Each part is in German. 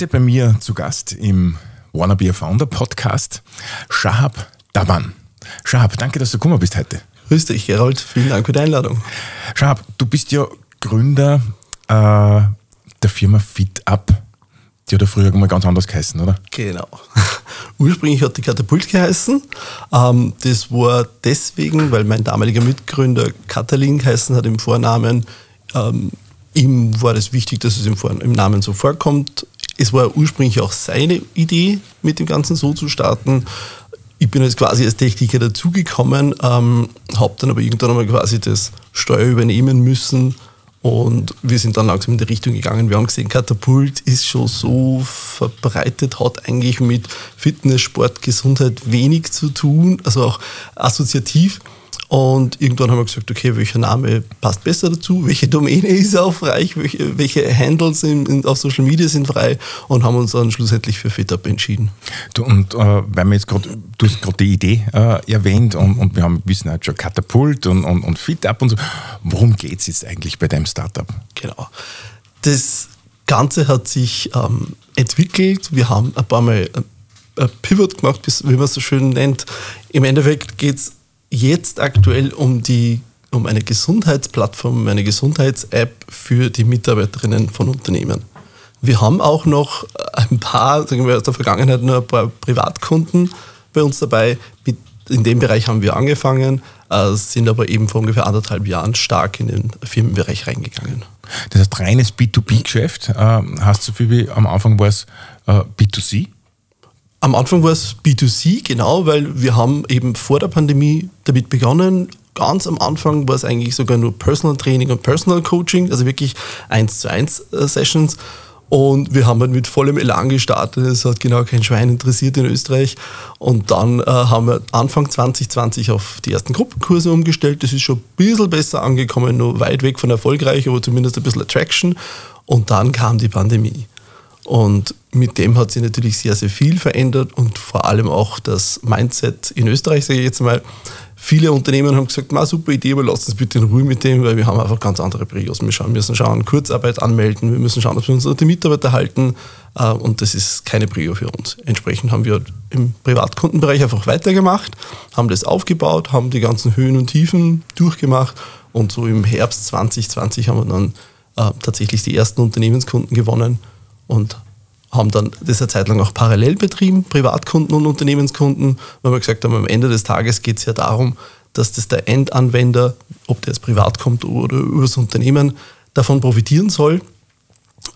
Heute bei mir zu Gast im Wanna Be a Founder Podcast Shahab Daban. Shahab, danke, dass du gekommen bist heute. Grüß dich, Gerald. Vielen Dank für die Einladung. Shahab, du bist ja Gründer äh, der Firma FitUp. Die hat ja früher mal ganz anders geheißen, oder? Genau. Ursprünglich hat die Katapult geheißen. Ähm, das war deswegen, weil mein damaliger Mitgründer Katalin geheißen hat im Vornamen. Ähm, ihm war es wichtig, dass es im, Vor im Namen so vorkommt. Es war ursprünglich auch seine Idee, mit dem Ganzen so zu starten. Ich bin jetzt quasi als Techniker dazugekommen, ähm, habe dann aber irgendwann einmal quasi das Steuer übernehmen müssen und wir sind dann langsam in die Richtung gegangen. Wir haben gesehen, Katapult ist schon so verbreitet, hat eigentlich mit Fitness, Sport, Gesundheit wenig zu tun, also auch assoziativ. Und irgendwann haben wir gesagt, okay, welcher Name passt besser dazu, welche Domäne ist aufreich, welche, welche Handles in, in, auf Social Media sind frei und haben uns dann schlussendlich für FitUp entschieden. Du, und äh, weil wir jetzt gerade, du hast gerade die Idee äh, erwähnt und, und wir haben wissen halt schon Katapult und, und, und FitUp und so. Worum geht es jetzt eigentlich bei deinem Startup? Genau. Das Ganze hat sich ähm, entwickelt. Wir haben ein paar Mal ein Pivot gemacht, wie man es so schön nennt. Im Endeffekt geht es jetzt aktuell um die um eine Gesundheitsplattform, eine Gesundheits-App für die Mitarbeiterinnen von Unternehmen. Wir haben auch noch ein paar, sagen wir aus der Vergangenheit, nur ein paar Privatkunden bei uns dabei. In dem Bereich haben wir angefangen, äh, sind aber eben vor ungefähr anderthalb Jahren stark in den Firmenbereich reingegangen. Das heißt, reines B2B-Geschäft. Äh, hast du wie am Anfang war es äh, B2C? Am Anfang war es B2C, genau, weil wir haben eben vor der Pandemie damit begonnen. Ganz am Anfang war es eigentlich sogar nur Personal Training und Personal Coaching, also wirklich eins zu eins äh, Sessions. Und wir haben halt mit vollem Elan gestartet. Es hat genau kein Schwein interessiert in Österreich. Und dann äh, haben wir Anfang 2020 auf die ersten Gruppenkurse umgestellt. Das ist schon ein bisschen besser angekommen, nur weit weg von erfolgreich, aber zumindest ein bisschen Attraction. Und dann kam die Pandemie. Und mit dem hat sich natürlich sehr, sehr viel verändert und vor allem auch das Mindset in Österreich, sage ich jetzt mal. Viele Unternehmen haben gesagt, ma, super Idee, aber lasst uns bitte in Ruhe mit dem, weil wir haben einfach ganz andere Prios. Wir müssen schauen, Kurzarbeit anmelden, wir müssen schauen, dass wir unsere Mitarbeiter halten äh, und das ist keine Prio für uns. Entsprechend haben wir im Privatkundenbereich einfach weitergemacht, haben das aufgebaut, haben die ganzen Höhen und Tiefen durchgemacht und so im Herbst 2020 haben wir dann äh, tatsächlich die ersten Unternehmenskunden gewonnen und haben dann das eine Zeit lang auch parallel betrieben, Privatkunden und Unternehmenskunden, weil wir gesagt haben, am Ende des Tages geht es ja darum, dass das der Endanwender, ob der jetzt privat kommt oder über das Unternehmen, davon profitieren soll.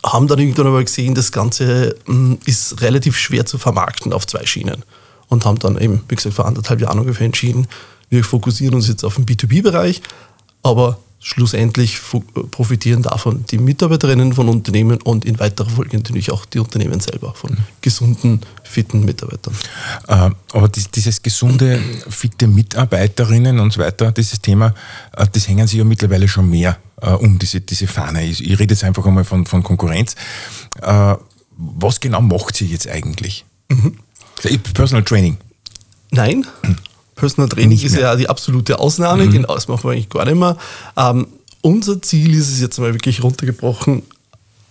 Haben dann irgendwann aber gesehen, das Ganze hm, ist relativ schwer zu vermarkten auf zwei Schienen. Und haben dann eben, wie gesagt, vor anderthalb Jahren ungefähr entschieden, wir fokussieren uns jetzt auf den B2B-Bereich, aber schlussendlich profitieren davon die Mitarbeiterinnen von Unternehmen und in weiterer Folge natürlich auch die Unternehmen selber von gesunden, fitten Mitarbeitern. Äh, aber dieses gesunde, fitte Mitarbeiterinnen und so weiter, dieses Thema, äh, das hängen sich ja mittlerweile schon mehr äh, um diese, diese Fahne. Ich, ich rede jetzt einfach einmal von, von Konkurrenz. Was genau macht sie jetzt eigentlich? Mhm. Personal Training. Nein, Personal Training ist ja die absolute Ausnahme, mhm. genau, das machen wir eigentlich gar nicht mehr. Ähm, unser Ziel ist es jetzt mal wirklich runtergebrochen,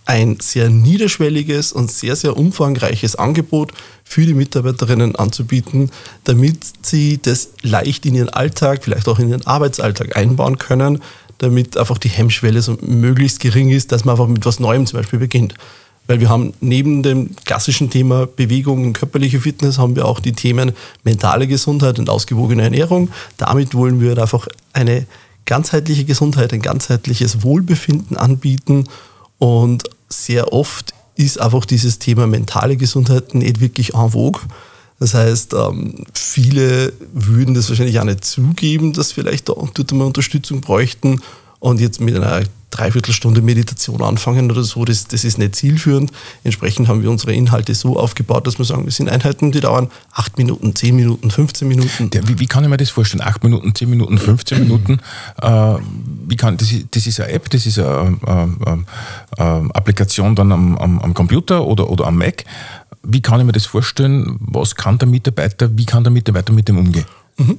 ein sehr niederschwelliges und sehr, sehr umfangreiches Angebot für die Mitarbeiterinnen anzubieten, damit sie das leicht in ihren Alltag, vielleicht auch in ihren Arbeitsalltag einbauen können, damit einfach die Hemmschwelle so möglichst gering ist, dass man einfach mit was Neuem zum Beispiel beginnt. Weil wir haben neben dem klassischen Thema Bewegung und körperliche Fitness haben wir auch die Themen mentale Gesundheit und ausgewogene Ernährung. Damit wollen wir einfach eine ganzheitliche Gesundheit, ein ganzheitliches Wohlbefinden anbieten. Und sehr oft ist einfach dieses Thema mentale Gesundheit nicht wirklich en vogue. Das heißt, ähm, viele würden das wahrscheinlich auch nicht zugeben, dass vielleicht dort mal Unterstützung bräuchten. Und jetzt mit einer Dreiviertelstunde Meditation anfangen oder so, das, das ist nicht zielführend. Entsprechend haben wir unsere Inhalte so aufgebaut, dass wir sagen, das sind Einheiten, die dauern 8 Minuten, 10 Minuten, 15 Minuten. Der, wie, wie, kann ich mir das vorstellen? 8 Minuten, 10 Minuten, 15 Minuten? Äh, wie kann, das, ist, das ist eine App, das ist eine, eine, eine Applikation dann am, am, am Computer oder, oder am Mac. Wie kann ich mir das vorstellen? Was kann der Mitarbeiter, wie kann der Mitarbeiter mit dem umgehen? Mhm.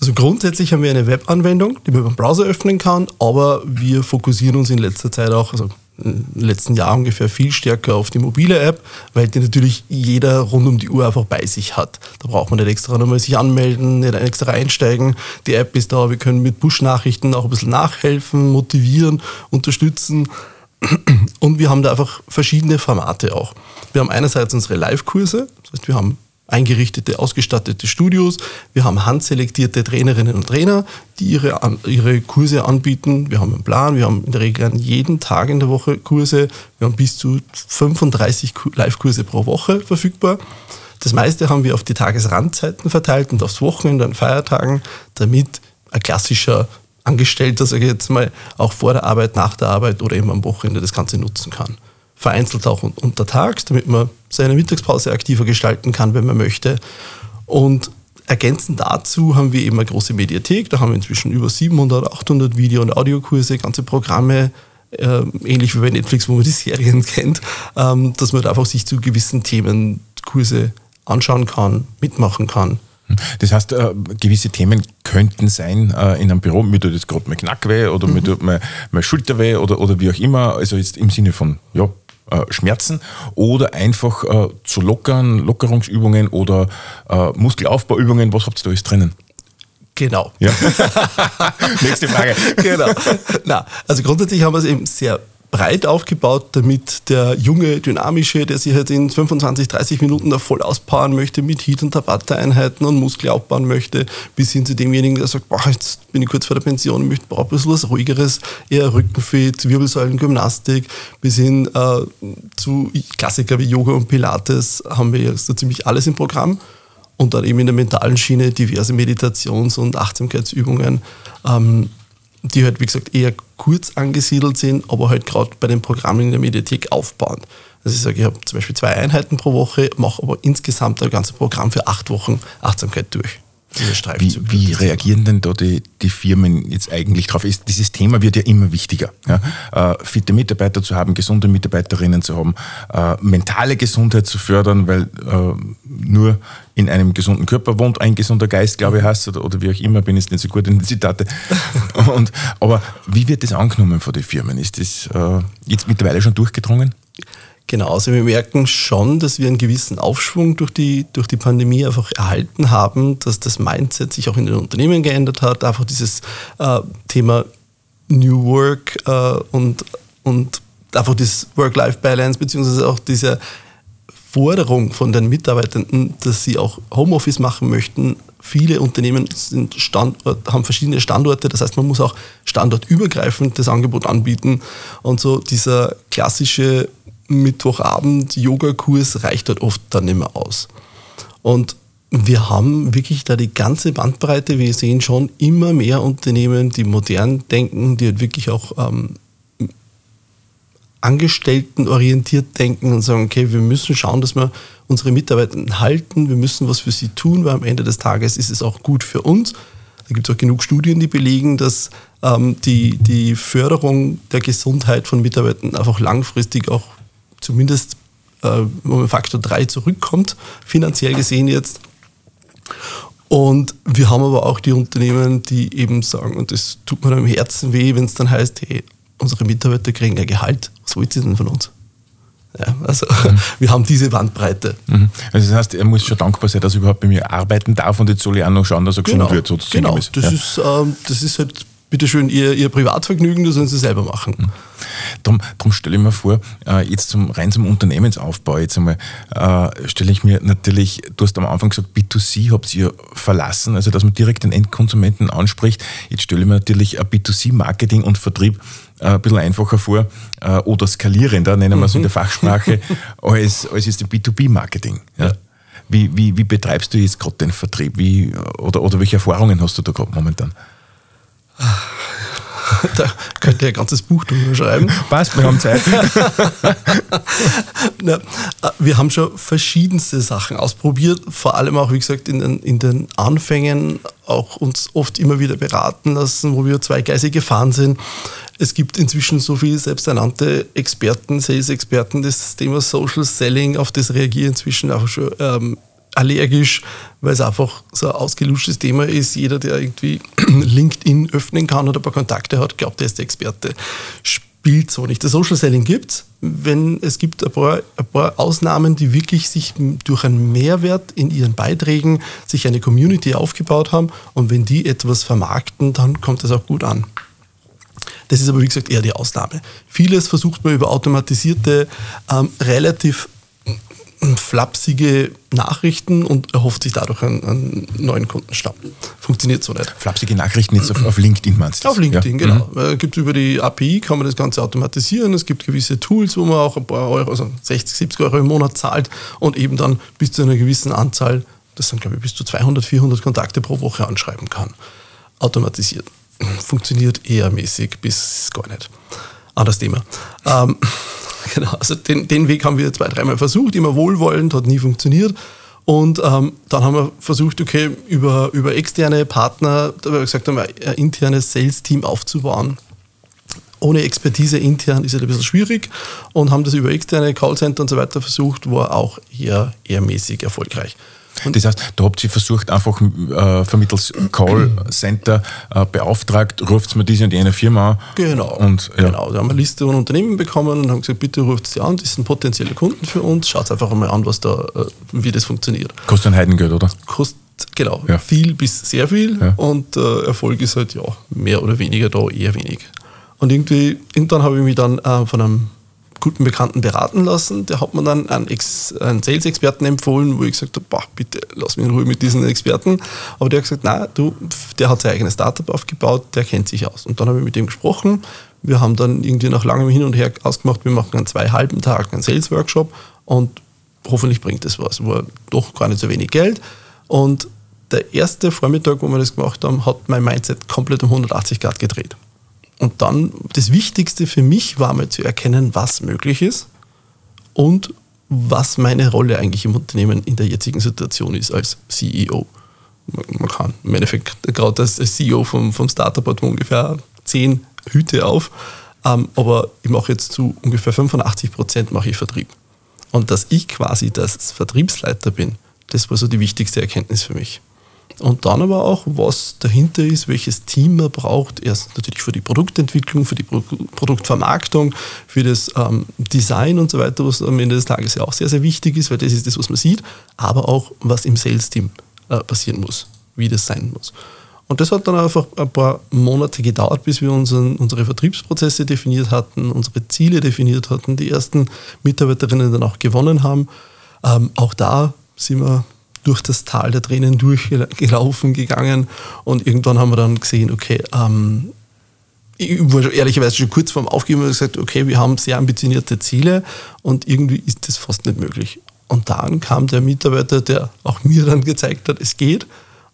Also grundsätzlich haben wir eine Webanwendung, die man beim Browser öffnen kann, aber wir fokussieren uns in letzter Zeit auch, also im letzten Jahr ungefähr viel stärker auf die mobile App, weil die natürlich jeder rund um die Uhr einfach bei sich hat. Da braucht man nicht extra nochmal sich anmelden, nicht extra einsteigen. Die App ist da, wir können mit Push-Nachrichten auch ein bisschen nachhelfen, motivieren, unterstützen. Und wir haben da einfach verschiedene Formate auch. Wir haben einerseits unsere Live-Kurse, das heißt, wir haben eingerichtete, ausgestattete Studios. Wir haben handselektierte Trainerinnen und Trainer, die ihre, ihre Kurse anbieten. Wir haben einen Plan, wir haben in der Regel jeden Tag in der Woche Kurse. Wir haben bis zu 35 Live-Kurse pro Woche verfügbar. Das meiste haben wir auf die Tagesrandzeiten verteilt und aufs Wochenende an Feiertagen, damit ein klassischer Angestellter, sage ich jetzt mal, auch vor der Arbeit, nach der Arbeit oder eben am Wochenende das Ganze nutzen kann vereinzelt auch untertags, damit man seine Mittagspause aktiver gestalten kann, wenn man möchte. Und ergänzend dazu haben wir eben eine große Mediathek, da haben wir inzwischen über 700, 800 Video- und Audiokurse, ganze Programme, äh, ähnlich wie bei Netflix, wo man die Serien kennt, ähm, dass man da einfach sich zu gewissen Themen Kurse anschauen kann, mitmachen kann. Das heißt, äh, gewisse Themen könnten sein äh, in einem Büro, mir tut jetzt gerade mein Knack weh oder mhm. mir tut mein, mein Schulter weh oder, oder wie auch immer, also jetzt im Sinne von, ja, Schmerzen oder einfach äh, zu lockern, Lockerungsübungen oder äh, Muskelaufbauübungen. Was habt ihr da alles drinnen? Genau. Ja. Nächste Frage. genau. Na, also grundsätzlich haben wir es eben sehr breit aufgebaut, damit der junge, dynamische, der sich halt in 25, 30 Minuten da voll auspowern möchte mit Heat- und Tabata-Einheiten und Muskel aufbauen möchte, bis hin zu demjenigen, der sagt, boah, jetzt bin ich kurz vor der Pension, möchte brauche ein bisschen was ruhigeres, eher Rückenfit, Wirbelsäulengymnastik, bis hin äh, zu Klassiker wie Yoga und Pilates haben wir jetzt so ziemlich alles im Programm und dann eben in der mentalen Schiene diverse Meditations- und Achtsamkeitsübungen. Ähm, die halt, wie gesagt, eher kurz angesiedelt sind, aber halt gerade bei den Programmen in der Mediathek aufbauend. Also ich sage, ich habe zum Beispiel zwei Einheiten pro Woche, mache aber insgesamt ein ganzes Programm für acht Wochen Achtsamkeit durch. Wie, wie reagieren denn da die, die Firmen jetzt eigentlich drauf? Ist, dieses Thema wird ja immer wichtiger. Ja? Äh, fitte Mitarbeiter zu haben, gesunde Mitarbeiterinnen zu haben, äh, mentale Gesundheit zu fördern, weil äh, nur in einem gesunden Körper wohnt ein gesunder Geist, glaube ich, heißt oder, oder wie auch immer, bin ich nicht so gut in den Zitate. Und, aber wie wird das angenommen von den Firmen? Ist das äh, jetzt mittlerweile schon durchgedrungen? Genau, also wir merken schon, dass wir einen gewissen Aufschwung durch die, durch die Pandemie einfach erhalten haben, dass das Mindset sich auch in den Unternehmen geändert hat, einfach dieses äh, Thema New Work äh, und, und einfach das Work-Life-Balance, beziehungsweise auch diese Forderung von den Mitarbeitenden, dass sie auch Homeoffice machen möchten. Viele Unternehmen sind Standort, haben verschiedene Standorte, das heißt, man muss auch standortübergreifend das Angebot anbieten. Und so dieser klassische Mittwochabend Yogakurs reicht dort oft dann nicht mehr aus. Und wir haben wirklich da die ganze Bandbreite. Wir sehen schon immer mehr Unternehmen, die modern denken, die halt wirklich auch ähm, angestelltenorientiert denken und sagen, okay, wir müssen schauen, dass wir unsere Mitarbeiter halten, wir müssen was für sie tun, weil am Ende des Tages ist es auch gut für uns. Da gibt es auch genug Studien, die belegen, dass ähm, die, die Förderung der Gesundheit von Mitarbeitern einfach langfristig auch zumindest äh, um Faktor 3 zurückkommt, finanziell gesehen jetzt. Und wir haben aber auch die Unternehmen, die eben sagen, und das tut mir im Herzen weh, wenn es dann heißt, hey, unsere Mitarbeiter kriegen ein Gehalt, was wollt ihr denn von uns? Ja, also mhm. wir haben diese Bandbreite. Mhm. Also das heißt, er muss schon dankbar sein, dass er überhaupt bei mir arbeiten darf und jetzt soll ich auch noch schauen, dass er genau, gesund wird. Sozusagen. Genau, das, ja. ist, ähm, das ist halt bitteschön ihr, ihr Privatvergnügen, das sollen sie selber machen. Mhm. Darum, darum stelle ich mir vor, äh, jetzt zum, rein zum Unternehmensaufbau, jetzt einmal, äh, stelle ich mir natürlich, du hast am Anfang gesagt, B2C habt ihr verlassen, also dass man direkt den Endkonsumenten anspricht. Jetzt stelle ich mir natürlich B2C-Marketing und Vertrieb äh, ein bisschen einfacher vor oder skalierender, nennen wir es in der mhm. Fachsprache, als, als ist B2B-Marketing. Ja. Ja. Wie, wie, wie betreibst du jetzt gerade den Vertrieb? Wie, oder, oder welche Erfahrungen hast du da gerade momentan? Da könnte ihr ein ganzes Buch drüber schreiben. Passt, wir haben Zeit. Na, äh, wir haben schon verschiedenste Sachen ausprobiert, vor allem auch, wie gesagt, in den, in den Anfängen auch uns oft immer wieder beraten lassen, wo wir zweigleisig gefahren sind. Es gibt inzwischen so viele selbsternannte Experten, Sales-Experten des Thema Social Selling, auf das reagieren inzwischen auch schon ähm, allergisch, weil es einfach so ein ausgelutschtes Thema ist. Jeder, der irgendwie LinkedIn öffnen kann oder ein paar Kontakte hat, glaubt, er ist der Experte. Bild so nicht. Das Social Selling gibt es, wenn es gibt ein paar, ein paar Ausnahmen, die wirklich sich durch einen Mehrwert in ihren Beiträgen sich eine Community aufgebaut haben und wenn die etwas vermarkten, dann kommt das auch gut an. Das ist aber wie gesagt eher die Ausnahme. Vieles versucht man über automatisierte, ähm, relativ flapsige Nachrichten und erhofft sich dadurch einen, einen neuen Kundenstamm. Funktioniert so nicht. Flapsige Nachrichten jetzt auf, auf LinkedIn meinst du? Auf LinkedIn, ja. genau. Mhm. Äh, gibt über die API, kann man das Ganze automatisieren. Es gibt gewisse Tools, wo man auch ein paar Euro, also 60, 70 Euro im Monat zahlt und eben dann bis zu einer gewissen Anzahl, das sind glaube ich bis zu 200, 400 Kontakte pro Woche anschreiben kann. Automatisiert. Funktioniert eher mäßig bis gar nicht. Anderes Thema. Ähm, Genau, also den, den Weg haben wir zwei, dreimal versucht, immer wohlwollend, hat nie funktioniert. Und ähm, dann haben wir versucht, okay, über, über externe Partner, da haben wir gesagt, ein internes Sales-Team aufzubauen. Ohne Expertise intern ist es ein bisschen schwierig und haben das über externe Callcenter und so weiter versucht, war auch eher, eher mäßig erfolgreich. Und das heißt, da habt ihr versucht, einfach äh, vermittels Callcenter äh, beauftragt, ruft mir diese und jene Firma an. Genau. Und, ja. genau. Da haben wir eine Liste von Unternehmen bekommen und haben gesagt, bitte ruft sie an, das sind potenzielle Kunden für uns, schaut einfach einmal an, was da, äh, wie das funktioniert. Kostet ein Heidengeld, oder? Kostet genau, ja. viel bis sehr viel ja. und äh, Erfolg ist halt ja mehr oder weniger da, eher wenig. Und irgendwie, irgendwann habe ich mich dann äh, von einem guten Bekannten beraten lassen. Der hat mir dann einen, einen Sales-Experten empfohlen, wo ich gesagt habe, boah, bitte lass mich in Ruhe mit diesen Experten. Aber der hat gesagt, nein, du, der hat sein eigenes Startup aufgebaut, der kennt sich aus. Und dann habe ich mit ihm gesprochen. Wir haben dann irgendwie nach langem Hin und Her ausgemacht, wir machen an zwei halben Tagen einen Sales-Workshop und hoffentlich bringt das was. War doch gar nicht so wenig Geld. Und der erste Vormittag, wo wir das gemacht haben, hat mein Mindset komplett um 180 Grad gedreht. Und dann das Wichtigste für mich war mal zu erkennen, was möglich ist und was meine Rolle eigentlich im Unternehmen in der jetzigen Situation ist als CEO. Man kann im Endeffekt gerade als CEO vom, vom Startup hat man ungefähr zehn Hüte auf, ähm, aber ich mache jetzt zu ungefähr 85 Prozent mache ich Vertrieb. Und dass ich quasi das Vertriebsleiter bin, das war so die wichtigste Erkenntnis für mich. Und dann aber auch, was dahinter ist, welches Team man braucht. Erst natürlich für die Produktentwicklung, für die Pro Produktvermarktung, für das ähm, Design und so weiter, was am Ende des Tages ja auch sehr, sehr wichtig ist, weil das ist das, was man sieht, aber auch, was im Sales-Team äh, passieren muss, wie das sein muss. Und das hat dann einfach ein paar Monate gedauert, bis wir unseren, unsere Vertriebsprozesse definiert hatten, unsere Ziele definiert hatten, die ersten Mitarbeiterinnen dann auch gewonnen haben. Ähm, auch da sind wir durch das Tal der Tränen durchgelaufen, gegangen und irgendwann haben wir dann gesehen, okay, ähm, ich war ehrlicherweise schon kurz vorm Aufgeben und gesagt, okay, wir haben sehr ambitionierte Ziele und irgendwie ist das fast nicht möglich. Und dann kam der Mitarbeiter, der auch mir dann gezeigt hat, es geht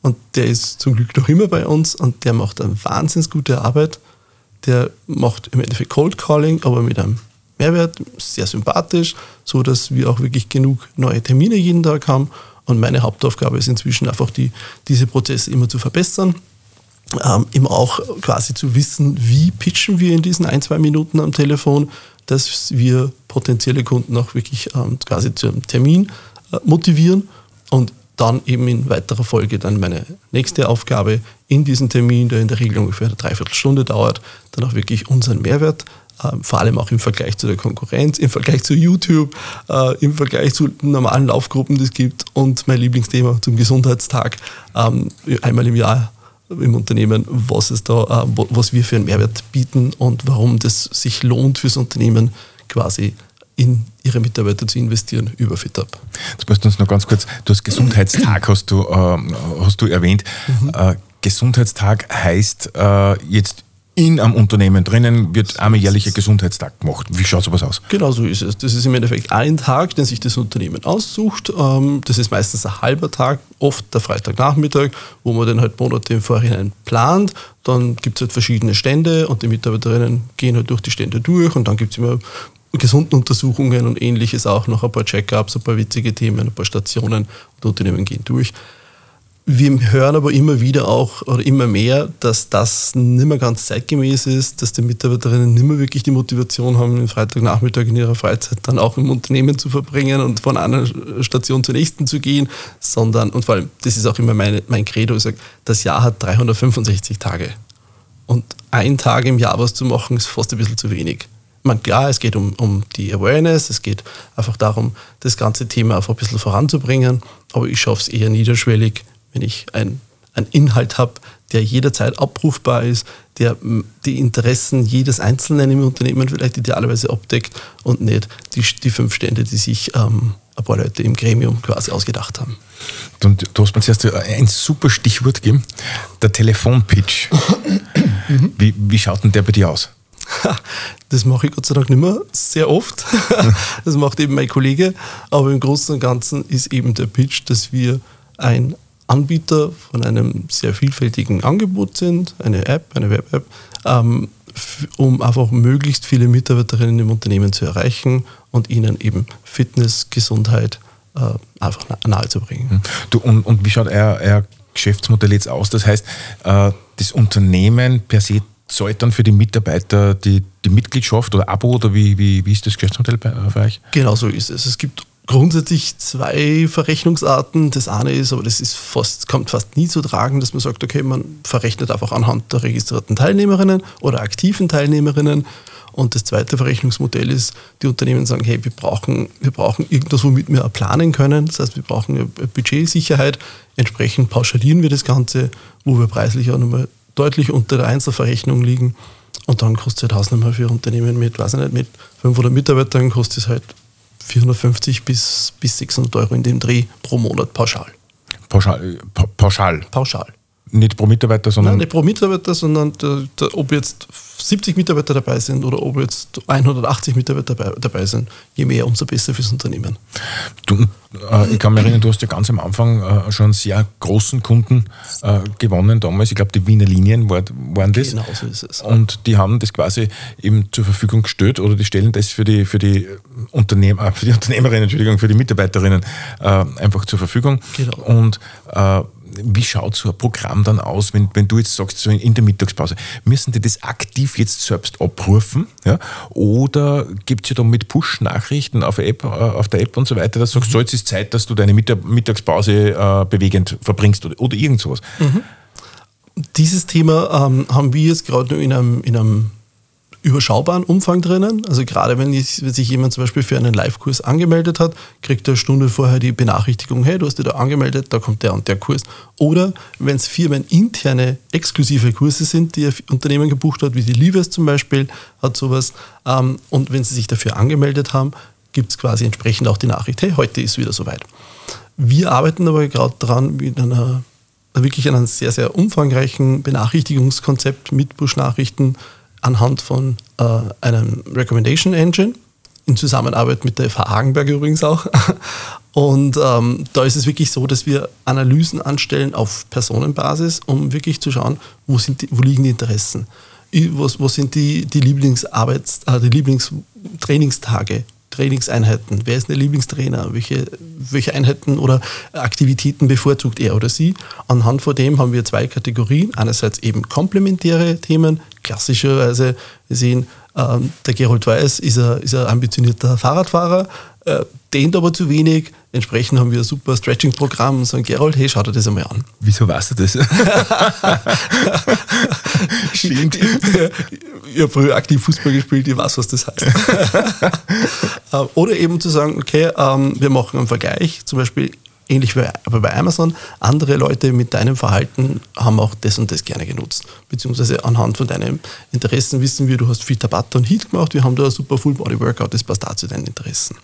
und der ist zum Glück noch immer bei uns und der macht eine wahnsinnig gute Arbeit. Der macht im Endeffekt Cold Calling, aber mit einem Mehrwert, sehr sympathisch, so dass wir auch wirklich genug neue Termine jeden Tag haben und meine Hauptaufgabe ist inzwischen einfach, die, diese Prozesse immer zu verbessern. Ähm, immer auch quasi zu wissen, wie pitchen wir in diesen ein, zwei Minuten am Telefon, dass wir potenzielle Kunden auch wirklich ähm, quasi zum Termin äh, motivieren und dann eben in weiterer Folge dann meine nächste Aufgabe in diesem Termin, der in der Regel ungefähr eine Dreiviertelstunde dauert, dann auch wirklich unseren Mehrwert vor allem auch im Vergleich zu der Konkurrenz, im Vergleich zu YouTube, äh, im Vergleich zu normalen Laufgruppen, die es gibt und mein Lieblingsthema zum Gesundheitstag ähm, einmal im Jahr im Unternehmen, was es da, äh, was wir für einen Mehrwert bieten und warum das sich lohnt fürs Unternehmen quasi in ihre Mitarbeiter zu investieren über FitUp. Jetzt musst du uns noch ganz kurz, du hast Gesundheitstag hast du, äh, hast du erwähnt. Mhm. Äh, Gesundheitstag heißt äh, jetzt in einem Unternehmen drinnen wird einmal jährlicher Gesundheitstag gemacht. Wie schaut sowas aus? Genau so ist es. Das ist im Endeffekt ein Tag, den sich das Unternehmen aussucht. Ähm, das ist meistens ein halber Tag, oft der Freitagnachmittag, wo man dann halt Monate im Vorhinein plant. Dann gibt es halt verschiedene Stände und die Mitarbeiterinnen gehen halt durch die Stände durch und dann gibt es immer gesunden Untersuchungen und ähnliches auch noch ein paar Check-ups, ein paar witzige Themen, ein paar Stationen und Unternehmen gehen durch. Wir hören aber immer wieder auch oder immer mehr, dass das nicht mehr ganz zeitgemäß ist, dass die Mitarbeiterinnen nicht mehr wirklich die Motivation haben, den Freitagnachmittag in ihrer Freizeit dann auch im Unternehmen zu verbringen und von einer Station zur nächsten zu gehen, sondern, und vor allem, das ist auch immer meine, mein Credo, ich sage, das Jahr hat 365 Tage. Und ein Tag im Jahr was zu machen, ist fast ein bisschen zu wenig. man, klar, es geht um, um die Awareness, es geht einfach darum, das ganze Thema einfach ein bisschen voranzubringen, aber ich schaffe es eher niederschwellig, wenn ich ein, einen Inhalt habe, der jederzeit abrufbar ist, der die Interessen jedes Einzelnen im Unternehmen vielleicht idealerweise abdeckt und nicht die, die fünf Stände, die sich ähm, ein paar Leute im Gremium quasi ausgedacht haben. Und du hast mir zuerst ein super Stichwort gegeben, der Telefonpitch. wie, wie schaut denn der bei dir aus? Das mache ich Gott sei Dank nicht mehr sehr oft. Das macht eben mein Kollege. Aber im Großen und Ganzen ist eben der Pitch, dass wir ein Anbieter von einem sehr vielfältigen Angebot sind, eine App, eine Web-App, ähm, um einfach möglichst viele Mitarbeiterinnen im Unternehmen zu erreichen und ihnen eben Fitness, Gesundheit äh, einfach nahezubringen. Hm. Du, und, und wie schaut euer, euer Geschäftsmodell jetzt aus? Das heißt, äh, das Unternehmen per se zahlt dann für die Mitarbeiter die, die Mitgliedschaft oder Abo oder wie, wie, wie ist das Geschäftsmodell bei, für euch? Genau so ist es. Es gibt grundsätzlich zwei Verrechnungsarten. Das eine ist, aber das ist fast, kommt fast nie zu tragen, dass man sagt, okay, man verrechnet einfach anhand der registrierten Teilnehmerinnen oder aktiven Teilnehmerinnen. Und das zweite Verrechnungsmodell ist, die Unternehmen sagen, hey, wir brauchen, wir brauchen irgendwas, womit wir planen können. Das heißt, wir brauchen Budgetsicherheit. Entsprechend pauschalieren wir das Ganze, wo wir preislich auch nochmal deutlich unter der Einzelverrechnung liegen. Und dann kostet es Hausnummer für Unternehmen mit, weiß ich nicht, mit 500 Mitarbeitern kostet es halt 450 bis, bis 600 Euro in dem Dreh pro Monat pauschal. Pauschal? Pauschal. Pauschal. Nicht pro Mitarbeiter, sondern. Nein, nicht pro Mitarbeiter, sondern der, der, ob jetzt 70 Mitarbeiter dabei sind oder ob jetzt 180 Mitarbeiter dabei, dabei sind. Je mehr, umso besser fürs Unternehmen. Du, äh, ich kann mich erinnern, du hast ja ganz am Anfang äh, schon sehr großen Kunden äh, gewonnen damals. Ich glaube, die Wiener Linien war, waren das. Genau so ist es. Und die haben das quasi eben zur Verfügung gestellt oder die stellen das für die, für die, Unternehmer, für die Unternehmerinnen, Entschuldigung, für die Mitarbeiterinnen äh, einfach zur Verfügung. Genau. Und äh, wie schaut so ein Programm dann aus, wenn, wenn du jetzt sagst, so in der Mittagspause, müssen die das aktiv jetzt selbst abrufen? Ja? Oder gibt es ja da mit Push-Nachrichten auf, App, äh, auf der App und so weiter, dass du sagst, mhm. so jetzt ist Zeit, dass du deine Mittagspause äh, bewegend verbringst oder, oder irgend sowas? Mhm. Dieses Thema ähm, haben wir jetzt gerade in einem, in einem überschaubaren Umfang drinnen. Also gerade wenn, ich, wenn sich jemand zum Beispiel für einen Live-Kurs angemeldet hat, kriegt er eine Stunde vorher die Benachrichtigung, hey, du hast dich da angemeldet, da kommt der und der Kurs. Oder wenn es firmeninterne exklusive Kurse sind, die ein Unternehmen gebucht hat, wie die Liebes zum Beispiel, hat sowas. Ähm, und wenn sie sich dafür angemeldet haben, gibt es quasi entsprechend auch die Nachricht, hey, heute ist wieder soweit. Wir arbeiten aber gerade daran, mit einer wirklich einem sehr, sehr umfangreichen Benachrichtigungskonzept mit Push-Nachrichten, anhand von äh, einem Recommendation Engine, in Zusammenarbeit mit der FH Hagenberg übrigens auch. Und ähm, da ist es wirklich so, dass wir Analysen anstellen auf Personenbasis, um wirklich zu schauen, wo, sind die, wo liegen die Interessen, wo, wo sind die, die, Lieblingsarbeits-, äh, die Lieblingstrainingstage, Trainingseinheiten, wer ist der Lieblingstrainer, welche, welche Einheiten oder Aktivitäten bevorzugt er oder sie. Anhand von dem haben wir zwei Kategorien. Einerseits eben komplementäre Themen, klassischerweise wir sehen, ähm, der Gerold Weiß ist ein, ist ein ambitionierter Fahrradfahrer, äh, dehnt aber zu wenig. Entsprechend haben wir ein super Stretching-Programm und sagen, Gerold, hey, schau dir das einmal an. Wieso weißt du das? Stimmt. ich habe früher aktiv Fußball gespielt, ich weiß, was das heißt. Äh, oder eben zu sagen, okay, ähm, wir machen einen Vergleich, zum Beispiel ähnlich wie bei Amazon, andere Leute mit deinem Verhalten haben auch das und das gerne genutzt. Beziehungsweise anhand von deinen Interessen wissen wir, du hast viel Tabata und Heat gemacht, wir haben da ein super Full Body Workout, das passt da zu deinen Interessen.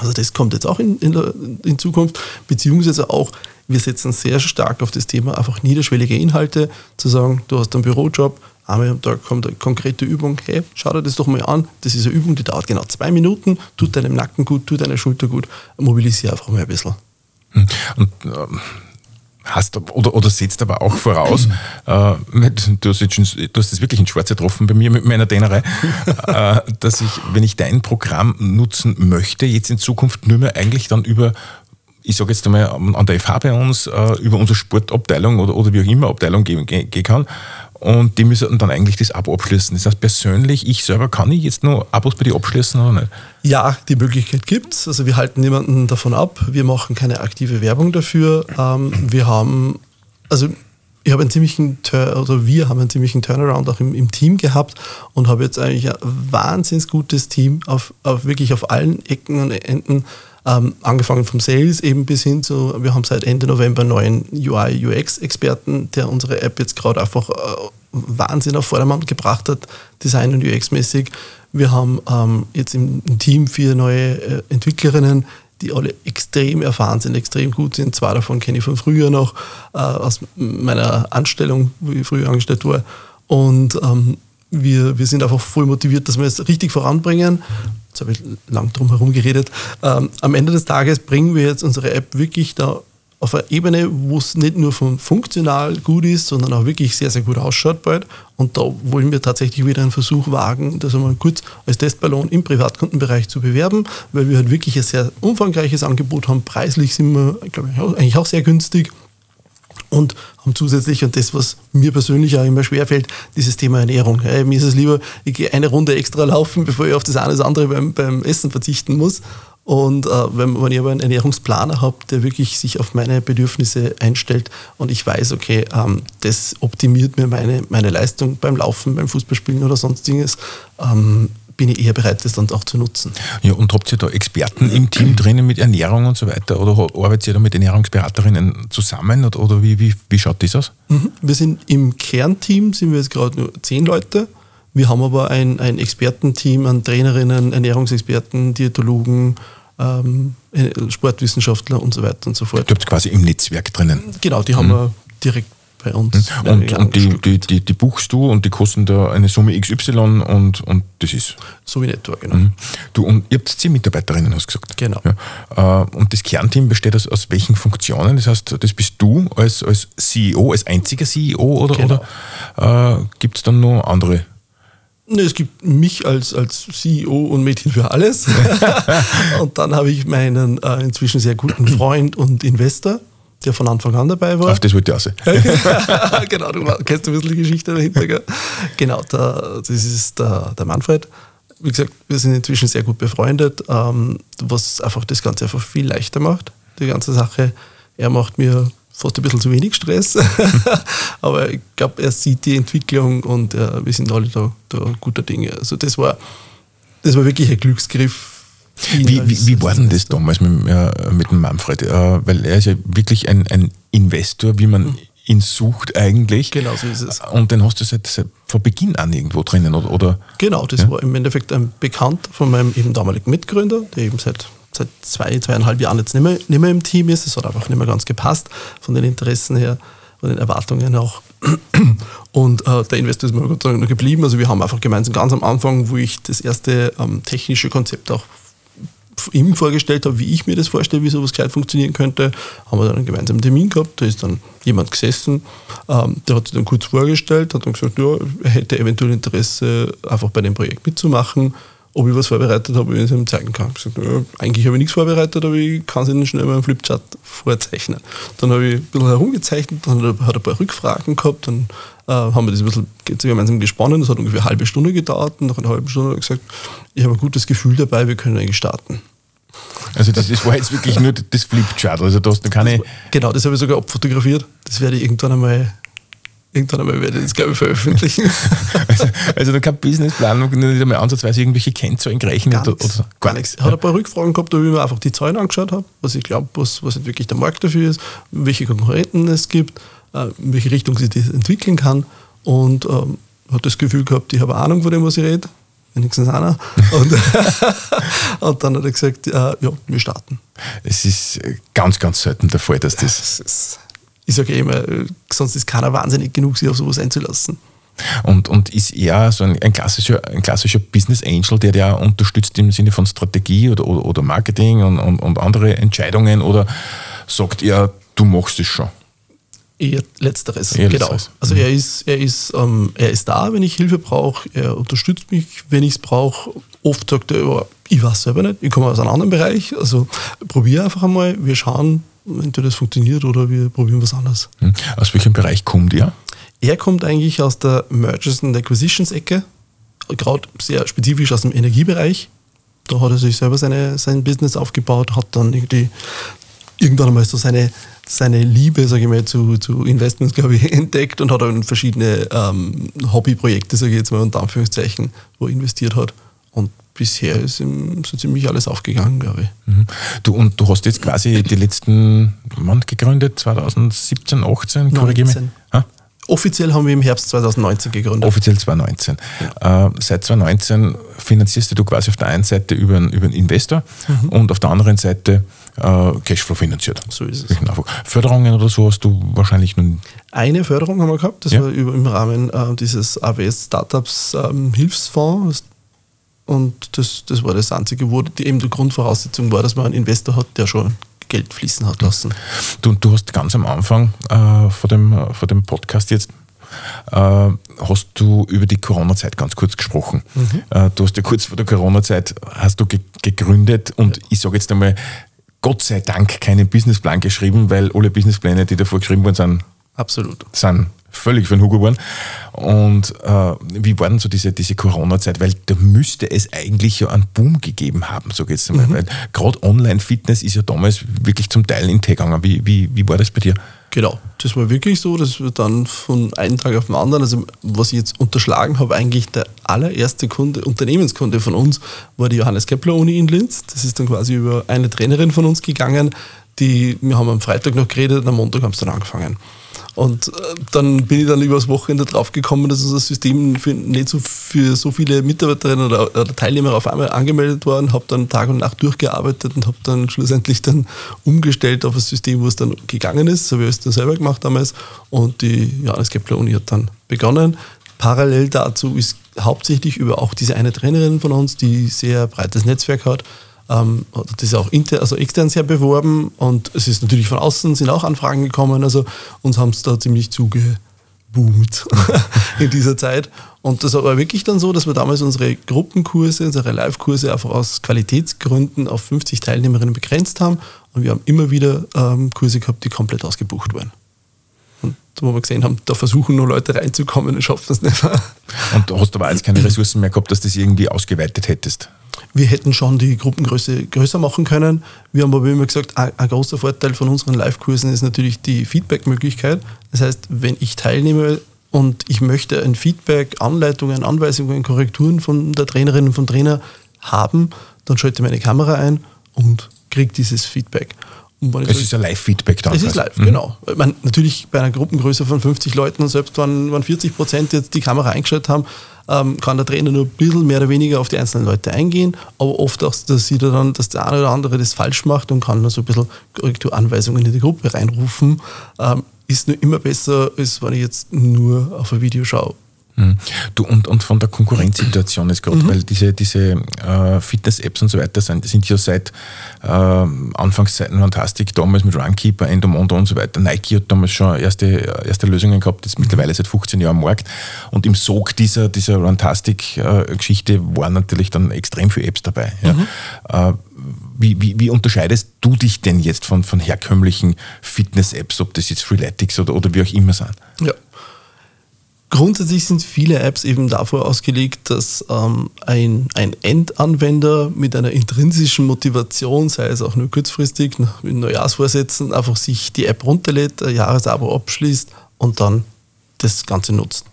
Also das kommt jetzt auch in, in, in Zukunft, beziehungsweise auch, wir setzen sehr stark auf das Thema einfach niederschwellige Inhalte, zu sagen, du hast einen Bürojob, einmal am Tag kommt eine konkrete Übung, hey, schau dir das doch mal an, das ist eine Übung, die dauert genau zwei Minuten, tut deinem Nacken gut, tut deiner Schulter gut, mobilisiere einfach mal ein bisschen. Hm. Und ähm, hast oder, oder setzt aber auch voraus, äh, du, hast jetzt, du hast das wirklich in Schwarze getroffen bei mir mit meiner Dänerei, äh, dass ich, wenn ich dein Programm nutzen möchte, jetzt in Zukunft nur mehr eigentlich dann über ich sage jetzt einmal an der FH bei uns, äh, über unsere Sportabteilung oder, oder wie auch immer Abteilung gehen, gehen kann und die müssen dann eigentlich das Abo abschließen. Das heißt, persönlich, ich selber kann ich jetzt nur Abos bei dir abschließen oder nicht? Ja, die Möglichkeit gibt es. Also wir halten niemanden davon ab. Wir machen keine aktive Werbung dafür. Ähm, wir haben, also ich habe einen ziemlichen, oder wir haben einen ziemlichen Turnaround auch im, im Team gehabt und habe jetzt eigentlich ein wahnsinnig gutes Team auf, auf wirklich auf allen Ecken und Enden. Ähm, angefangen vom Sales eben bis hin zu, wir haben seit Ende November einen neuen UI, UX-Experten, der unsere App jetzt gerade einfach äh, Wahnsinn auf Vordermann gebracht hat, Design- und UX-mäßig. Wir haben ähm, jetzt im, im, Team vier neue äh, Entwicklerinnen, die alle extrem erfahren sind, extrem gut sind. Zwei davon kenne ich von früher noch, äh, aus meiner Anstellung, wo ich früher angestellt war. Und ähm, wir, wir sind einfach voll motiviert, dass wir es richtig voranbringen. Jetzt habe ich lang drum herum geredet. Ähm, am Ende des Tages bringen wir jetzt unsere App wirklich da auf einer Ebene, wo es nicht nur funktional gut ist, sondern auch wirklich sehr, sehr gut ausschaut bald. Und da wollen wir tatsächlich wieder einen Versuch wagen, das einmal kurz als Testballon im Privatkundenbereich zu bewerben, weil wir halt wirklich ein sehr umfangreiches Angebot haben. Preislich sind wir, glaube ich, eigentlich auch sehr günstig und haben zusätzlich, und das, was mir persönlich auch immer schwerfällt, dieses Thema Ernährung. Hey, mir ist es lieber, ich gehe eine Runde extra laufen, bevor ich auf das eine oder andere beim, beim Essen verzichten muss. Und äh, wenn, wenn ich aber einen Ernährungsplaner habe, der wirklich sich auf meine Bedürfnisse einstellt und ich weiß, okay, ähm, das optimiert mir meine, meine Leistung beim Laufen, beim Fußballspielen oder sonstiges, ähm, bin ich eher bereit, das dann auch zu nutzen. Ja, und habt ihr da Experten im Team drinnen mit Ernährung und so weiter? Oder arbeitet ihr da mit Ernährungsberaterinnen zusammen? Oder, oder wie, wie, wie schaut das aus? Mhm. Wir sind im Kernteam, sind wir jetzt gerade nur zehn Leute. Wir haben aber ein, ein Expertenteam an Trainerinnen, Ernährungsexperten, Diätologen, ähm, Sportwissenschaftler und so weiter und so fort. Du habt quasi im Netzwerk drinnen. Genau, die haben mhm. wir direkt bei uns. Mhm. Und, und die, die, die, die, buchst du und die kosten da eine Summe XY und, und das ist. So wie netto, genau. Mhm. Du, und ihr habt zehn Mitarbeiterinnen, hast du gesagt. Genau. Ja. Äh, und das Kernteam besteht aus, aus welchen Funktionen? Das heißt, das bist du als, als CEO, als einziger CEO oder, genau. oder äh, gibt es dann noch andere? Es gibt mich als, als CEO und Mädchen für alles. und dann habe ich meinen äh, inzwischen sehr guten Freund und Investor, der von Anfang an dabei war. Auf das wollte ich auch sehen. genau, du kennst ein bisschen die Geschichte dahinter. Gell? Genau, der, das ist der, der Manfred. Wie gesagt, wir sind inzwischen sehr gut befreundet, ähm, was einfach das Ganze einfach viel leichter macht, die ganze Sache. Er macht mir fast ein bisschen zu wenig Stress. Aber ich glaube, er sieht die Entwicklung und äh, wir sind alle da, da guter Dinge. Also das war, das war wirklich ein Glücksgriff. Wie, wie, wie war denn das damals mit, äh, mit dem Manfred? Äh, weil er ist ja wirklich ein, ein Investor, wie man mhm. ihn sucht eigentlich. Genau, so ist es. Und den hast du seit, seit von Beginn an irgendwo drinnen, oder? oder? Genau, das ja? war im Endeffekt ein Bekannt von meinem eben damaligen Mitgründer, der eben seit seit zwei, zweieinhalb Jahren jetzt nicht mehr, nicht mehr im Team ist. Es hat einfach nicht mehr ganz gepasst von den Interessen her, von den Erwartungen auch. Und äh, der Investor ist mir Gott sei Dank noch geblieben. Also wir haben einfach gemeinsam ganz am Anfang, wo ich das erste ähm, technische Konzept auch ihm vorgestellt habe, wie ich mir das vorstelle, wie sowas gescheit funktionieren könnte, haben wir dann einen gemeinsamen Termin gehabt. Da ist dann jemand gesessen, ähm, der hat sich dann kurz vorgestellt, hat dann gesagt, ja, er hätte eventuell Interesse, einfach bei dem Projekt mitzumachen ob ich was vorbereitet habe, wenn ich es ihm zeigen kann. Ich gesagt, ja, eigentlich habe ich nichts vorbereitet, aber ich kann es Ihnen schnell mal im Flipchart vorzeichnen. Dann habe ich ein bisschen herumgezeichnet, dann hat er ein paar Rückfragen gehabt, dann äh, haben wir das ein bisschen gemeinsam gesponnen, das hat ungefähr eine halbe Stunde gedauert und nach einer halben Stunde hat er gesagt, ich habe ein gutes Gefühl dabei, wir können eigentlich starten. Also das, das war jetzt wirklich nur das Flipchart, also da hast du keine... Das genau, das habe ich sogar abfotografiert, das werde ich irgendwann einmal Irgendwann einmal werde ich das, glaube ich, veröffentlichen. also, also da kein Businessplan, nicht einmal ansatzweise irgendwelche Kennzahlen gerechnet gar, oder, oder gar nichts. Hat ein paar Rückfragen gehabt, wo ich mir einfach die Zahlen angeschaut habe, was ich glaube, was, was wirklich der Markt dafür ist, welche Konkurrenten es gibt, in welche Richtung sich das entwickeln kann und ähm, hat das Gefühl gehabt, ich habe Ahnung von dem, was ich rede, wenigstens einer. Und, und dann hat er gesagt, äh, ja, wir starten. Es ist ganz, ganz selten der Fall, dass das... das ich sage eh immer, sonst ist keiner wahnsinnig genug, sich auf sowas einzulassen. Und, und ist er so ein, ein, klassischer, ein klassischer Business Angel, der dir unterstützt im Sinne von Strategie oder, oder, oder Marketing und, und, und, andere Entscheidungen oder sagt er, du machst es schon? Eher letzteres, Eher genau. Letzteres. Also mhm. er ist, er, ist, ähm, er ist da, wenn ich Hilfe brauche, er unterstützt mich, wenn ich es brauche. Oft sagt er, ich weiß selber nicht, ich komme aus einem anderen Bereich, also probiere einfach einmal, wir schauen, entweder das funktioniert oder wir probieren was anderes. Hm. Aus welchem Bereich kommt er? Er kommt eigentlich aus der Mergers and Acquisitions Ecke, gerade sehr spezifisch aus dem Energiebereich. Da hat er sich selber seine, sein Business aufgebaut, hat dann irgendwie irgendwann einmal so seine, seine Liebe, sage ich mal, zu, zu Investments, glaube ich, entdeckt und hat dann verschiedene ähm, Hobbyprojekte, sage ich jetzt mal unter Anführungszeichen, wo er investiert hat. Und bisher ist ihm so ziemlich alles aufgegangen, glaube ich. Mhm. Du, und du hast jetzt quasi die letzten, wann gegründet? 2017, 18? Korrigiere mich. Offiziell haben wir im Herbst 2019 gegründet. Offiziell 2019. Ja. Äh, seit 2019 finanzierst du quasi auf der einen Seite über einen, über einen Investor mhm. und auf der anderen Seite äh, Cashflow finanziert. So ist es. Förderungen oder so hast du wahrscheinlich nun. Eine Förderung haben wir gehabt, das ja. war im Rahmen äh, dieses AWS Startups ähm, Hilfsfonds. Und das, das war das Einzige, wo die, eben die Grundvoraussetzung war, dass man einen Investor hat, der schon Geld fließen hat lassen. Du, du hast ganz am Anfang äh, vor, dem, vor dem Podcast jetzt äh, hast du über die Corona-Zeit ganz kurz gesprochen. Mhm. Äh, du hast ja kurz vor der Corona-Zeit hast du ge gegründet und ja. ich sage jetzt einmal, Gott sei Dank keinen Businessplan geschrieben, weil alle Businesspläne, die davor geschrieben wurden, sind, Absolut. sind völlig für den Hugo geworden. Und äh, wie war denn so diese, diese Corona-Zeit? Weil da müsste es eigentlich ja einen Boom gegeben haben, so geht's mal. Mhm. Weil gerade Online-Fitness ist ja damals wirklich zum Teil in gegangen. Wie, wie, wie war das bei dir? Genau, das war wirklich so, dass wir dann von einem Tag auf den anderen, also was ich jetzt unterschlagen habe, eigentlich der allererste Kunde, Unternehmenskunde von uns, war die Johannes Kepler Uni in Linz. Das ist dann quasi über eine Trainerin von uns gegangen, die, wir haben am Freitag noch geredet am Montag haben sie dann angefangen. Und äh, dann bin ich dann übers Wochenende drauf gekommen, dass unser System für, nicht so für so viele Mitarbeiterinnen oder, oder Teilnehmer auf einmal angemeldet war habe dann Tag und Nacht durchgearbeitet und habe dann schlussendlich dann umgestellt auf ein System, wo es dann gegangen ist. So habe ich es dann selber gemacht damals. Und die Johannes Kepler Uni hat dann begonnen. Parallel dazu ist hauptsächlich über auch diese eine Trainerin von uns, die sehr breites Netzwerk hat, ähm, das ist auch inter, also extern sehr beworben und es ist natürlich von außen sind auch Anfragen gekommen. Also uns haben es da ziemlich zugeboomt in dieser Zeit. Und das war wirklich dann so, dass wir damals unsere Gruppenkurse, unsere Live-Kurse einfach aus Qualitätsgründen auf 50 Teilnehmerinnen begrenzt haben. Und wir haben immer wieder ähm, Kurse gehabt, die komplett ausgebucht waren. Und wo wir gesehen haben, da versuchen nur Leute reinzukommen und schaffen es nicht mehr. Und du hast aber jetzt keine Ressourcen mehr gehabt, dass du das irgendwie ausgeweitet hättest? Wir hätten schon die Gruppengröße größer machen können. Wir haben aber immer gesagt, ein, ein großer Vorteil von unseren Live-Kursen ist natürlich die Feedback-Möglichkeit. Das heißt, wenn ich teilnehme und ich möchte ein Feedback, Anleitungen, Anweisungen, Korrekturen von der Trainerin und vom Trainer haben, dann schalte ich meine Kamera ein und kriege dieses Feedback. Es ist ein Live-Feedback dann. Es ist live, mhm. genau. Man, natürlich bei einer Gruppengröße von 50 Leuten und selbst wenn, wenn 40 Prozent jetzt die Kamera eingeschaltet haben, ähm, kann der Trainer nur ein bisschen mehr oder weniger auf die einzelnen Leute eingehen, aber oft auch, dass sieht er dann, dass der eine oder andere das falsch macht und kann dann so ein bisschen Korrekturanweisungen in die Gruppe reinrufen. Ähm, ist nur immer besser, als wenn ich jetzt nur auf ein Video schaue. Mhm. Du, und, und von der Konkurrenzsituation ist gerade, mhm. weil diese, diese äh, Fitness-Apps und so weiter sind, sind ja seit äh, Anfangszeiten fantastisch, damals mit Runkeeper, Endomondo und so weiter. Nike hat damals schon erste, erste Lösungen gehabt, das ist mittlerweile seit 15 Jahren am Markt. Und im Sog dieser, dieser Runtastic-Geschichte äh, waren natürlich dann extrem viele Apps dabei. Ja. Mhm. Äh, wie, wie, wie, unterscheidest du dich denn jetzt von, von herkömmlichen Fitness-Apps, ob das jetzt Freeletics oder, oder wie auch immer sind? Ja, Grundsätzlich sind viele Apps eben davor ausgelegt, dass ähm, ein, ein Endanwender mit einer intrinsischen Motivation, sei es auch nur kurzfristig, mit Neujahrsvorsätzen, einfach sich die App runterlädt, ein Jahresabo abschließt und dann das Ganze nutzt.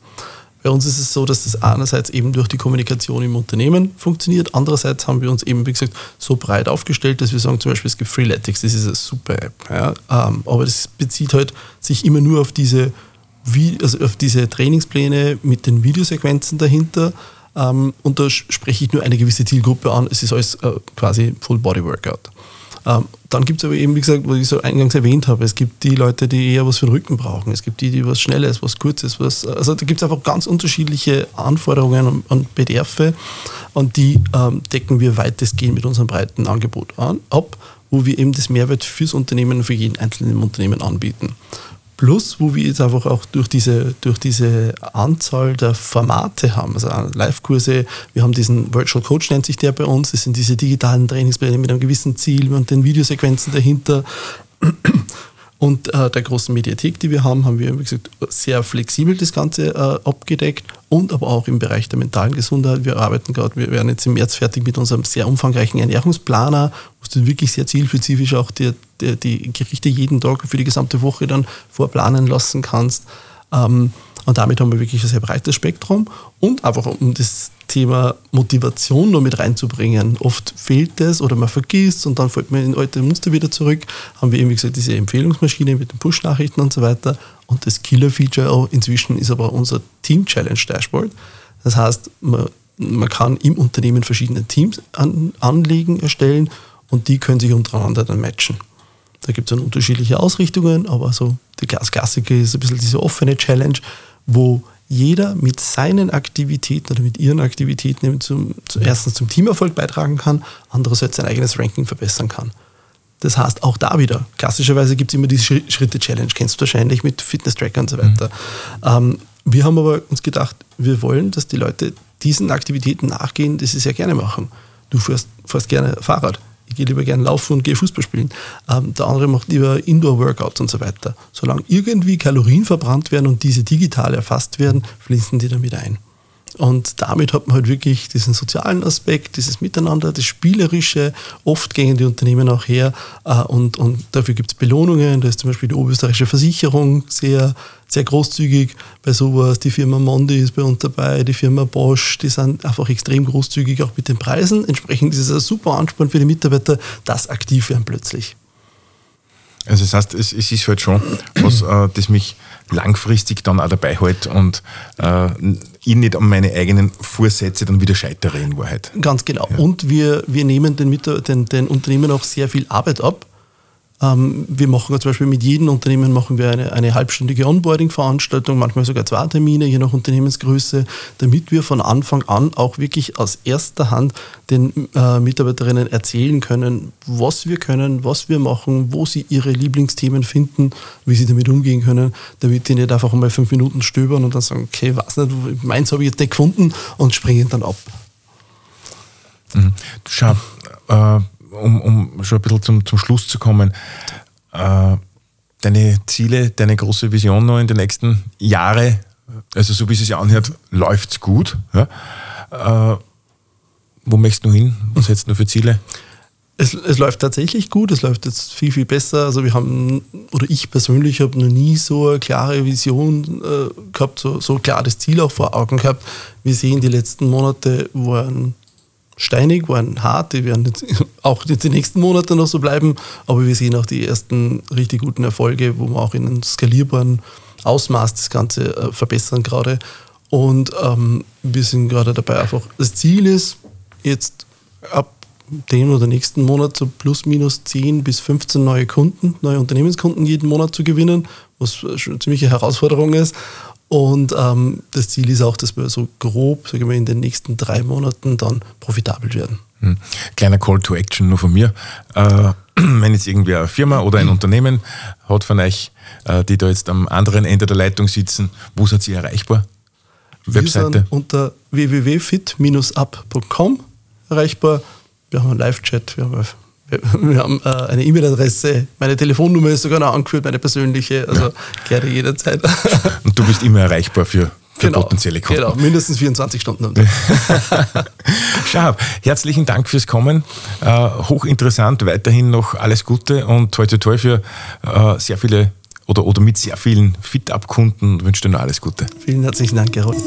Bei uns ist es so, dass das einerseits eben durch die Kommunikation im Unternehmen funktioniert, andererseits haben wir uns eben, wie gesagt, so breit aufgestellt, dass wir sagen, zum Beispiel es gibt Freeletics, das ist eine super App, ja, ähm, aber das bezieht halt sich immer nur auf diese wie, also auf diese Trainingspläne mit den Videosequenzen dahinter. Ähm, und da spreche ich nur eine gewisse Zielgruppe an. Es ist alles äh, quasi Full Body Workout. Ähm, dann gibt es aber eben, wie gesagt, was ich so eingangs erwähnt habe, es gibt die Leute, die eher was für den Rücken brauchen. Es gibt die, die was Schnelles, was Kurzes, was. Also da gibt es einfach ganz unterschiedliche Anforderungen und, und Bedarfe. Und die ähm, decken wir weitestgehend mit unserem breiten Angebot an, ab, wo wir eben das Mehrwert fürs Unternehmen, für jeden einzelnen Unternehmen anbieten. Plus, wo wir jetzt einfach auch durch diese, durch diese Anzahl der Formate haben, also Live-Kurse, wir haben diesen Virtual Coach, nennt sich der bei uns, das sind diese digitalen Trainingspläne mit einem gewissen Ziel und den Videosequenzen dahinter. Und äh, der großen Mediathek, die wir haben, haben wir, wie gesagt, sehr flexibel das Ganze äh, abgedeckt und aber auch im Bereich der mentalen Gesundheit. Wir arbeiten gerade, wir werden jetzt im März fertig mit unserem sehr umfangreichen Ernährungsplaner, wo du wirklich sehr zielspezifisch auch dir die, Gerichte jeden Tag für die gesamte Woche dann vorplanen lassen kannst. Ähm, und damit haben wir wirklich ein sehr breites Spektrum und einfach um das Thema Motivation noch mit reinzubringen. Oft fehlt es oder man vergisst und dann fällt man in alte Muster wieder zurück. Haben wir eben wie gesagt diese Empfehlungsmaschine mit den Push-Nachrichten und so weiter. Und das Killer-Feature inzwischen ist aber unser Team-Challenge-Dashboard. Das heißt, man, man kann im Unternehmen verschiedene Teams an, anlegen, erstellen und die können sich untereinander dann matchen. Da gibt es dann unterschiedliche Ausrichtungen, aber so die Klassiker ist ein bisschen diese offene Challenge, wo jeder mit seinen Aktivitäten oder mit ihren Aktivitäten zum, zum, erstens zum Teamerfolg beitragen kann, andererseits sein eigenes Ranking verbessern kann. Das heißt, auch da wieder, klassischerweise gibt es immer diese Schritte-Challenge, kennst du wahrscheinlich mit Fitness-Tracker und so weiter. Mhm. Ähm, wir haben aber uns gedacht, wir wollen, dass die Leute diesen Aktivitäten nachgehen, die sie sehr gerne machen. Du fährst, fährst gerne Fahrrad ich gehe lieber gerne laufen und gehe Fußball spielen. Ähm, der andere macht lieber Indoor-Workouts und so weiter. Solange irgendwie Kalorien verbrannt werden und diese digital erfasst werden, fließen die dann wieder ein. Und damit hat man halt wirklich diesen sozialen Aspekt, dieses Miteinander, das Spielerische. Oft gehen die Unternehmen auch her äh, und, und dafür gibt es Belohnungen. Da ist zum Beispiel die Oberösterreichische Versicherung sehr, sehr großzügig bei sowas. Die Firma Mondi ist bei uns dabei, die Firma Bosch, die sind einfach extrem großzügig auch mit den Preisen. Entsprechend ist es ein super Ansporn für die Mitarbeiter, dass aktiv werden plötzlich. Also das heißt, es, es ist halt schon was, äh, das mich langfristig dann auch dabei hält und äh, ich nicht an meine eigenen Vorsätze dann wieder scheitere in Wahrheit. Ganz genau. Ja. Und wir, wir nehmen den, den, den Unternehmen auch sehr viel Arbeit ab ähm, wir machen zum Beispiel mit jedem Unternehmen machen wir eine, eine halbstündige Onboarding-Veranstaltung, manchmal sogar zwei Termine, je nach Unternehmensgröße, damit wir von Anfang an auch wirklich aus erster Hand den äh, Mitarbeiterinnen erzählen können, was wir können, was wir machen, wo sie ihre Lieblingsthemen finden, wie sie damit umgehen können, damit die nicht einfach mal fünf Minuten stöbern und dann sagen, okay, weiß nicht, meins habe ich jetzt nicht gefunden und springen dann ab. Mhm. Schau, äh, um, um schon ein bisschen zum, zum Schluss zu kommen, äh, deine Ziele, deine große Vision noch in den nächsten Jahren, also so wie es sich anhört, läuft es gut. Ja? Äh, wo möchtest du hin? Was hättest du für Ziele? Es, es, läuft tatsächlich gut, es läuft jetzt viel, viel besser. Also wir haben, oder ich persönlich habe noch nie so eine klare Vision äh, gehabt, so, so klar das Ziel auch vor Augen gehabt. Wir sehen, die letzten Monate waren steinig, waren hart, die werden jetzt auch jetzt die nächsten Monate noch so bleiben, aber wir sehen auch die ersten richtig guten Erfolge, wo wir auch in einem skalierbaren Ausmaß das Ganze äh, verbessern gerade. Und ähm, wir sind gerade dabei einfach, das Ziel ist jetzt ab dem oder nächsten Monat so plus minus 10 bis 15 neue Kunden, neue Unternehmenskunden jeden Monat zu gewinnen, was schon eine ziemliche Herausforderung ist. Und ähm, das Ziel ist auch, dass wir so grob, sagen wir, in den nächsten drei Monaten dann profitabel werden. Hm. Kleiner Call to Action nur von mir. Äh, wenn jetzt irgendwie eine Firma oder ein Unternehmen hat von euch, äh, die da jetzt am anderen Ende der Leitung sitzen, wo seid ihr erreichbar? Webseite? Wir sind unter www.fit-up.com erreichbar. Wir haben einen Live-Chat, wir haben wir haben äh, eine E-Mail-Adresse, meine Telefonnummer ist sogar noch angeführt, meine persönliche, also ja. gerne jederzeit. Und du bist immer erreichbar für, genau, potenzielle Kunden. Genau, mindestens 24 Stunden. Schab, herzlichen Dank fürs Kommen. Äh, hochinteressant, weiterhin noch alles Gute und toi toi toi für äh, sehr viele oder, oder mit sehr vielen Fit-Up-Kunden und wünsche dir noch alles Gute. Vielen herzlichen Dank, Gerold.